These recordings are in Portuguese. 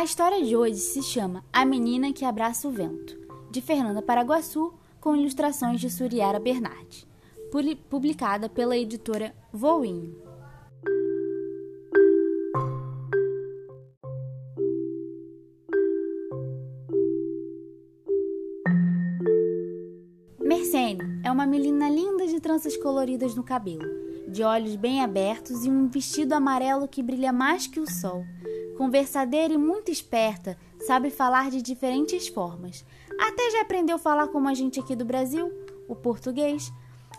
A história de hoje se chama A Menina que Abraça o Vento, de Fernanda Paraguaçu, com ilustrações de Suriara Bernardi, publicada pela editora Voinho. Mercene é uma menina linda de tranças coloridas no cabelo, de olhos bem abertos e um vestido amarelo que brilha mais que o sol. Conversadeira e muito esperta, sabe falar de diferentes formas. Até já aprendeu a falar como a gente aqui do Brasil, o português.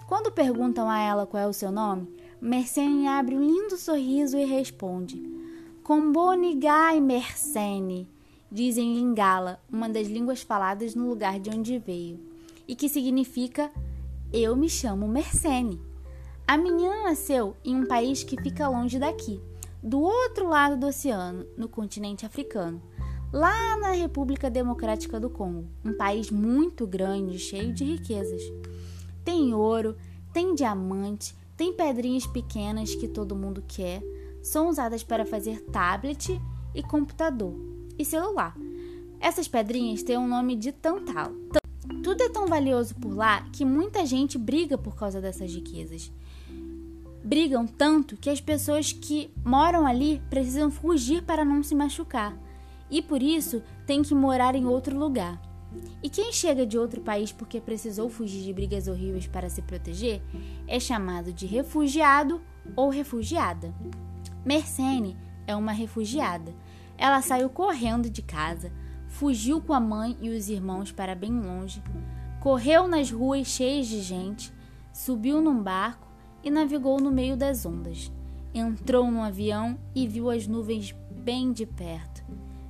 Quando perguntam a ela qual é o seu nome, Mercene abre um lindo sorriso e responde: Combonigai Mercene, dizem Lingala, uma das línguas faladas no lugar de onde veio e que significa Eu me chamo Mercene. A menina nasceu em um país que fica longe daqui, do outro lado do oceano, no continente africano, lá na República Democrática do Congo, um país muito grande, cheio de riquezas. Tem ouro, tem diamante, tem pedrinhas pequenas que todo mundo quer, são usadas para fazer tablet e computador e celular. Essas pedrinhas têm o nome de tantal. Tudo é tão valioso por lá que muita gente briga por causa dessas riquezas. Brigam tanto que as pessoas que moram ali precisam fugir para não se machucar e por isso tem que morar em outro lugar. E quem chega de outro país porque precisou fugir de brigas horríveis para se proteger é chamado de refugiado ou refugiada. Mercene é uma refugiada. Ela saiu correndo de casa, fugiu com a mãe e os irmãos para bem longe, correu nas ruas cheias de gente, subiu num barco e navegou no meio das ondas. Entrou num avião e viu as nuvens bem de perto.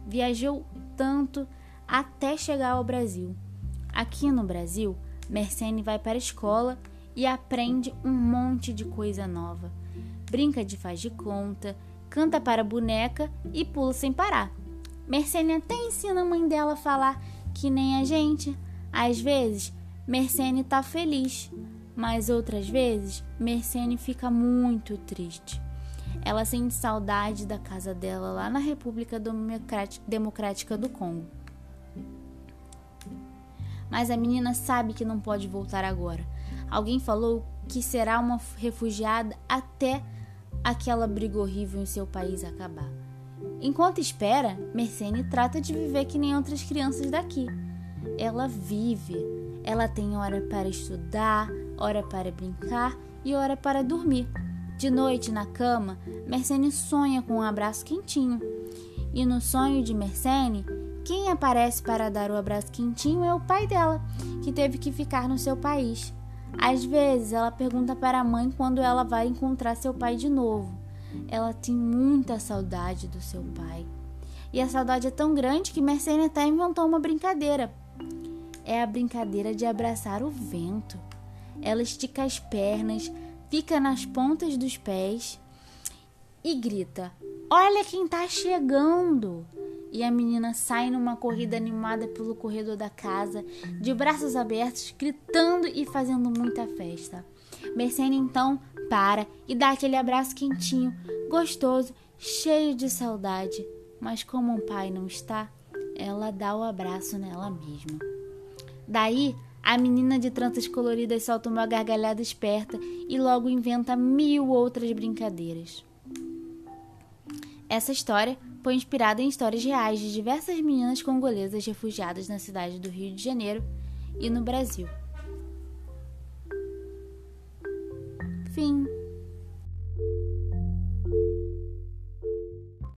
Viajou tanto até chegar ao Brasil. Aqui no Brasil, Mercene vai para a escola e aprende um monte de coisa nova. Brinca de faz de conta, canta para boneca e pula sem parar. Mercene até ensina a mãe dela a falar que nem a gente. Às vezes, Mercene tá feliz, mas outras vezes, Mercene fica muito triste. Ela sente saudade da casa dela lá na República Democrática do Congo. Mas a menina sabe que não pode voltar agora. Alguém falou que será uma refugiada até aquela briga horrível em seu país acabar. Enquanto espera, Mercene trata de viver que nem outras crianças daqui. Ela vive. Ela tem hora para estudar, hora para brincar e hora para dormir. De noite, na cama, Mercene sonha com um abraço quentinho. E no sonho de Mercene, quem aparece para dar o abraço quentinho é o pai dela, que teve que ficar no seu país. Às vezes, ela pergunta para a mãe quando ela vai encontrar seu pai de novo. Ela tem muita saudade do seu pai. E a saudade é tão grande que Mercedes até inventou uma brincadeira. É a brincadeira de abraçar o vento. Ela estica as pernas, fica nas pontas dos pés e grita: Olha quem tá chegando! E a menina sai numa corrida animada pelo corredor da casa, de braços abertos, gritando e fazendo muita festa. Mercene então para e dá aquele abraço quentinho, gostoso, cheio de saudade. Mas como o pai não está, ela dá o abraço nela mesma. Daí, a menina de tranças coloridas solta uma gargalhada esperta e logo inventa mil outras brincadeiras. Essa história foi inspirada em histórias reais de diversas meninas congolesas refugiadas na cidade do Rio de Janeiro e no Brasil. Fim.